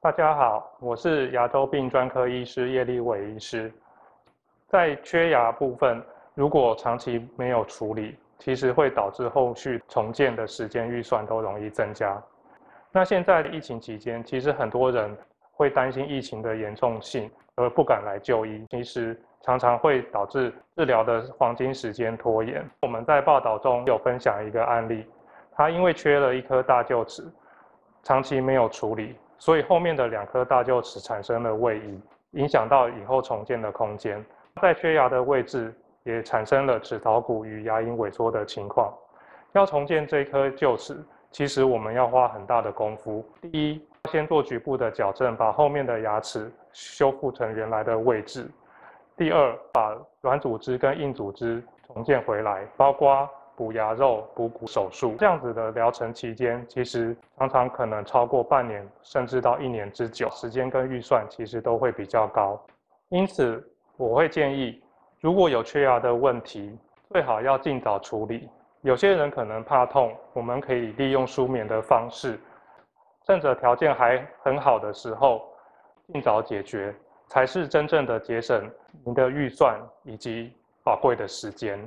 大家好，我是牙周病专科医师叶立伟医师。在缺牙部分，如果长期没有处理，其实会导致后续重建的时间预算都容易增加。那现在疫情期间，其实很多人会担心疫情的严重性而不敢来就医，其实常常会导致治疗的黄金时间拖延。我们在报道中有分享一个案例，他因为缺了一颗大臼齿，长期没有处理，所以后面的两颗大臼齿产生了位移，影响到以后重建的空间。在缺牙的位置。也产生了齿槽骨与牙龈萎缩的情况。要重建这颗臼齿，其实我们要花很大的功夫。第一，先做局部的矫正，把后面的牙齿修复成原来的位置。第二，把软组织跟硬组织重建回来，包括补牙肉、补骨手术。这样子的疗程期间，其实常常可能超过半年，甚至到一年之久，时间跟预算其实都会比较高。因此，我会建议。如果有缺牙的问题，最好要尽早处理。有些人可能怕痛，我们可以利用舒眠的方式，趁着条件还很好的时候，尽早解决，才是真正的节省您的预算以及宝贵的时间。